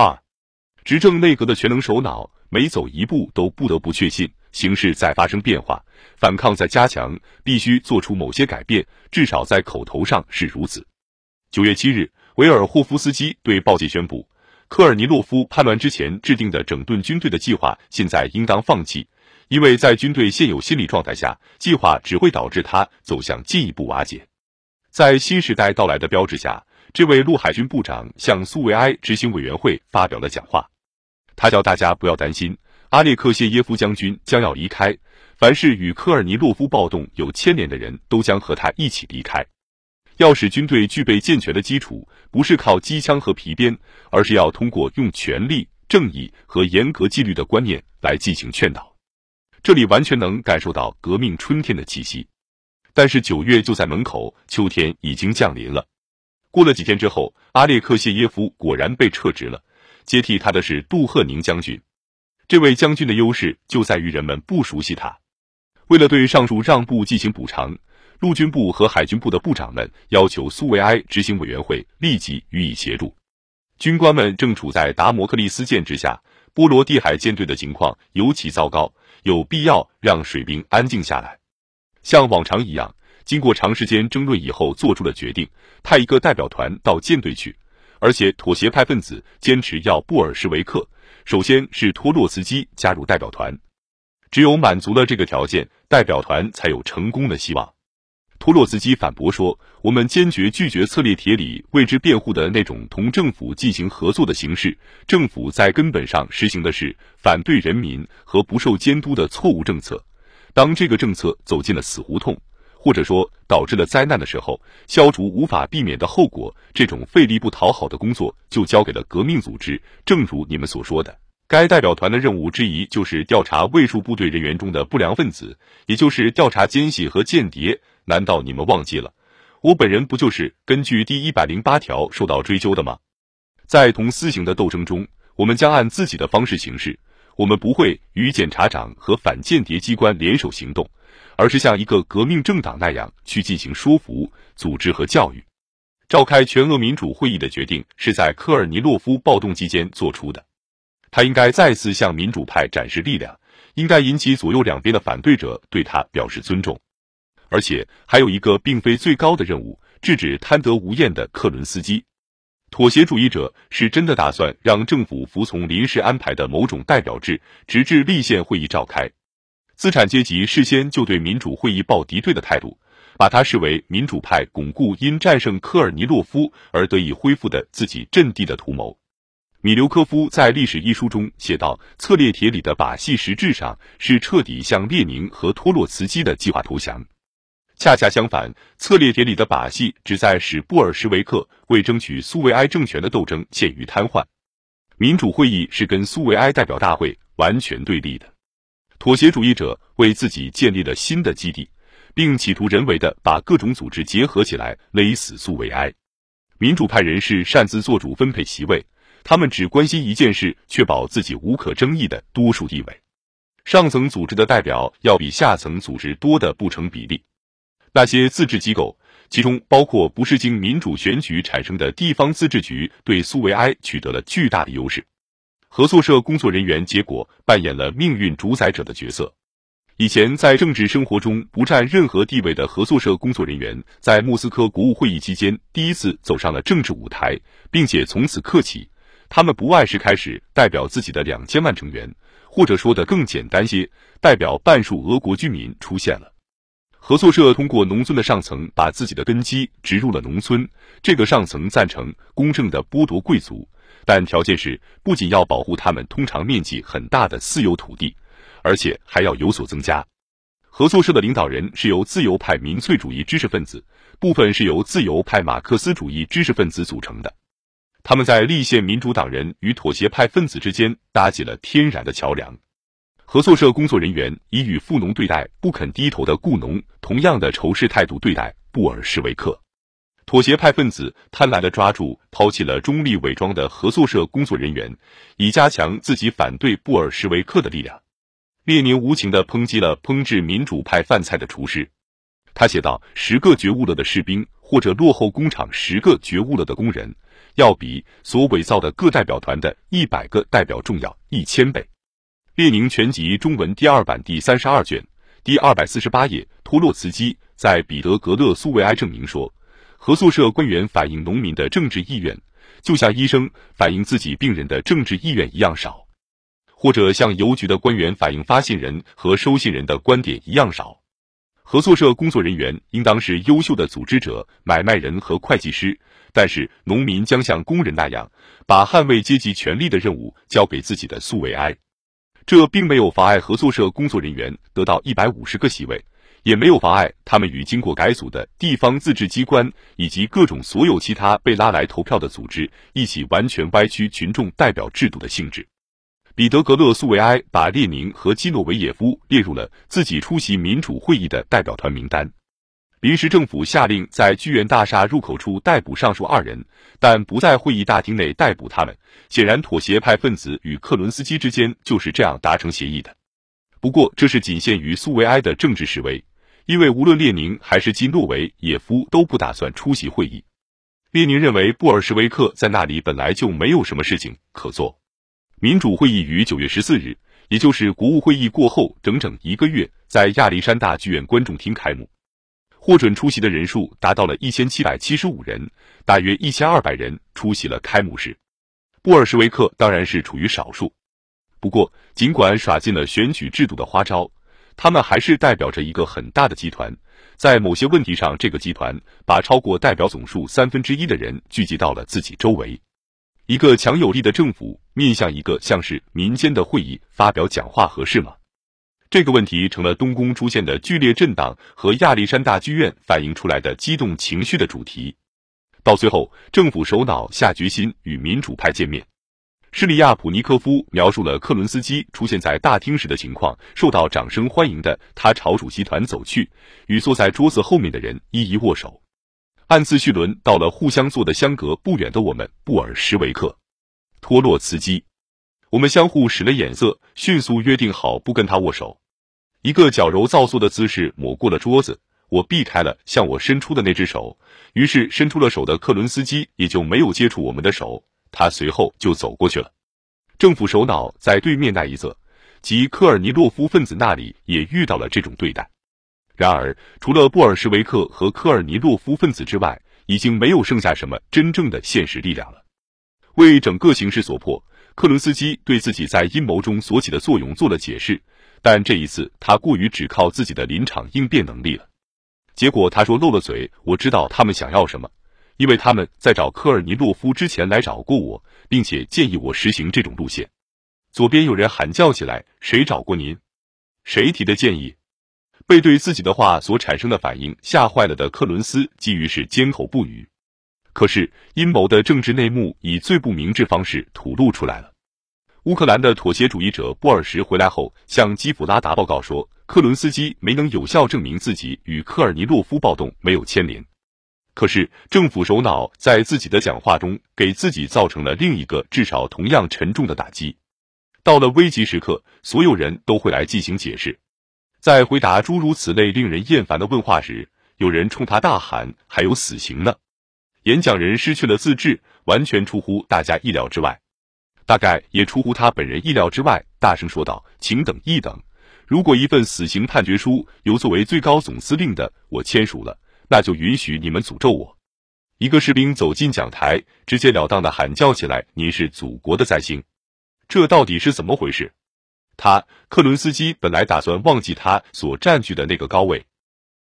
二，执政内阁的全能首脑每走一步都不得不确信形势在发生变化，反抗在加强，必须做出某些改变，至少在口头上是如此。九月七日，维尔霍夫斯基对报界宣布，科尔尼洛夫叛乱之前制定的整顿军队的计划现在应当放弃，因为在军队现有心理状态下，计划只会导致他走向进一步瓦解。在新时代到来的标志下。这位陆海军部长向苏维埃执行委员会发表了讲话，他叫大家不要担心，阿列克谢耶夫将军将要离开，凡是与科尔尼洛夫暴动有牵连的人都将和他一起离开。要使军队具备健全的基础，不是靠机枪和皮鞭，而是要通过用权力、正义和严格纪律的观念来进行劝导。这里完全能感受到革命春天的气息。但是九月就在门口，秋天已经降临了。过了几天之后，阿列克谢耶夫果然被撤职了，接替他的是杜赫宁将军。这位将军的优势就在于人们不熟悉他。为了对上述让步进行补偿，陆军部和海军部的部长们要求苏维埃执行委员会立即予以协助。军官们正处在达摩克利斯剑之下，波罗的海舰队的情况尤其糟糕，有必要让水兵安静下来，像往常一样。经过长时间争论以后，做出了决定，派一个代表团到舰队去，而且妥协派分子坚持要布尔什维克，首先是托洛茨基加入代表团，只有满足了这个条件，代表团才有成功的希望。托洛茨基反驳说：“我们坚决拒绝策列铁里为之辩护的那种同政府进行合作的形式，政府在根本上实行的是反对人民和不受监督的错误政策，当这个政策走进了死胡同。”或者说导致了灾难的时候，消除无法避免的后果，这种费力不讨好的工作就交给了革命组织。正如你们所说的，该代表团的任务之一就是调查卫戍部队人员中的不良分子，也就是调查奸细和间谍。难道你们忘记了，我本人不就是根据第一百零八条受到追究的吗？在同私刑的斗争中，我们将按自己的方式行事，我们不会与检察长和反间谍机关联手行动。而是像一个革命政党那样去进行说服、组织和教育。召开全俄民主会议的决定是在科尔尼洛夫暴动期间做出的。他应该再次向民主派展示力量，应该引起左右两边的反对者对他表示尊重。而且还有一个并非最高的任务：制止贪得无厌的克伦斯基。妥协主义者是真的打算让政府服从临时安排的某种代表制，直至立宪会议召开。资产阶级事先就对民主会议抱敌对的态度，把它视为民主派巩固因战胜科尔尼洛夫而得以恢复的自己阵地的图谋。米留科夫在《历史》一书中写道：“策列铁里的把戏实质上是彻底向列宁和托洛茨基的计划投降。恰恰相反，策列铁里的把戏旨在使布尔什维克为争取苏维埃政权的斗争陷于瘫痪。民主会议是跟苏维埃代表大会完全对立的。”妥协主义者为自己建立了新的基地，并企图人为的把各种组织结合起来勒死苏维埃。民主派人士擅自做主分配席位，他们只关心一件事：确保自己无可争议的多数地位。上层组织的代表要比下层组织多的不成比例。那些自治机构，其中包括不是经民主选举产生的地方自治局，对苏维埃取得了巨大的优势。合作社工作人员结果扮演了命运主宰者的角色。以前在政治生活中不占任何地位的合作社工作人员，在莫斯科国务会议期间第一次走上了政治舞台，并且从此刻起，他们不外是开始代表自己的两千万成员，或者说的更简单些，代表半数俄国居民出现了。合作社通过农村的上层把自己的根基植入了农村，这个上层赞成公正的剥夺贵族。但条件是，不仅要保护他们通常面积很大的私有土地，而且还要有所增加。合作社的领导人是由自由派民粹主义知识分子，部分是由自由派马克思主义知识分子组成的。他们在立宪民主党人与妥协派分子之间搭起了天然的桥梁。合作社工作人员以与富农对待不肯低头的雇农同样的仇视态度对待布尔什维克。妥协派分子贪婪地抓住抛弃了中立伪装的合作社工作人员，以加强自己反对布尔什维克的力量。列宁无情地抨击了烹制民主派饭菜的厨师，他写道：“十个觉悟了的士兵，或者落后工厂十个觉悟了的工人，要比所伪造的各代表团的一百个代表重要一千倍。列宁全集中文第二版第三十二卷第二百四十八页，托洛茨基在彼得格勒苏维埃证明说，合作社官员反映农民的政治意愿，就像医生反映自己病人的政治意愿一样少，或者像邮局的官员反映发信人和收信人的观点一样少。合作社工作人员应当是优秀的组织者、买卖人和会计师，但是农民将像工人那样，把捍卫阶级权利的任务交给自己的苏维埃。这并没有妨碍合作社工作人员得到一百五十个席位，也没有妨碍他们与经过改组的地方自治机关以及各种所有其他被拉来投票的组织一起完全歪曲群众代表制度的性质。彼得格勒苏维埃把列宁和基诺维耶夫列入了自己出席民主会议的代表团名单。临时政府下令在剧院大厦入口处逮捕上述二人，但不在会议大厅内逮捕他们。显然，妥协派分子与克伦斯基之间就是这样达成协议的。不过，这是仅限于苏维埃的政治示威，因为无论列宁还是基诺维耶夫都不打算出席会议。列宁认为布尔什维克在那里本来就没有什么事情可做。民主会议于九月十四日，也就是国务会议过后整整一个月，在亚历山大剧院观众厅开幕。获准出席的人数达到了一千七百七十五人，大约一千二百人出席了开幕式。布尔什维克当然是处于少数。不过，尽管耍尽了选举制度的花招，他们还是代表着一个很大的集团。在某些问题上，这个集团把超过代表总数三分之一的人聚集到了自己周围。一个强有力的政府面向一个像是民间的会议发表讲话合适吗？这个问题成了东宫出现的剧烈震荡和亚历山大剧院反映出来的激动情绪的主题。到最后，政府首脑下决心与民主派见面。施里亚普尼科夫描述了克伦斯基出现在大厅时的情况：受到掌声欢迎的他朝主席团走去，与坐在桌子后面的人一一握手。按次序轮到了互相坐的相隔不远的我们，布尔什维克、托洛茨基。我们相互使了眼色，迅速约定好不跟他握手。一个矫揉造作的姿势抹过了桌子，我避开了向我伸出的那只手，于是伸出了手的克伦斯基也就没有接触我们的手。他随后就走过去了。政府首脑在对面那一侧，即科尔尼洛夫分子那里也遇到了这种对待。然而，除了布尔什维克和科尔尼洛夫分子之外，已经没有剩下什么真正的现实力量了。为整个形势所迫，克伦斯基对自己在阴谋中所起的作用做了解释，但这一次他过于只靠自己的临场应变能力了。结果他说漏了嘴：“我知道他们想要什么，因为他们在找科尔尼洛夫之前来找过我，并且建议我实行这种路线。”左边有人喊叫起来：“谁找过您？谁提的建议？”被对自己的话所产生的反应吓坏了的克伦斯基于是缄口不语。可是阴谋的政治内幕以最不明智方式吐露出来了。乌克兰的妥协主义者布尔什回来后，向基辅拉达报告说，克伦斯基没能有效证明自己与科尔尼洛夫暴动没有牵连。可是政府首脑在自己的讲话中给自己造成了另一个至少同样沉重的打击。到了危急时刻，所有人都会来进行解释。在回答诸如此类令人厌烦的问话时，有人冲他大喊：“还有死刑呢！”演讲人失去了自制，完全出乎大家意料之外，大概也出乎他本人意料之外，大声说道：“请等一等，如果一份死刑判决书由作为最高总司令的我签署了，那就允许你们诅咒我。”一个士兵走进讲台，直截了当的喊叫起来：“您是祖国的灾星！这到底是怎么回事？”他克伦斯基本来打算忘记他所占据的那个高位，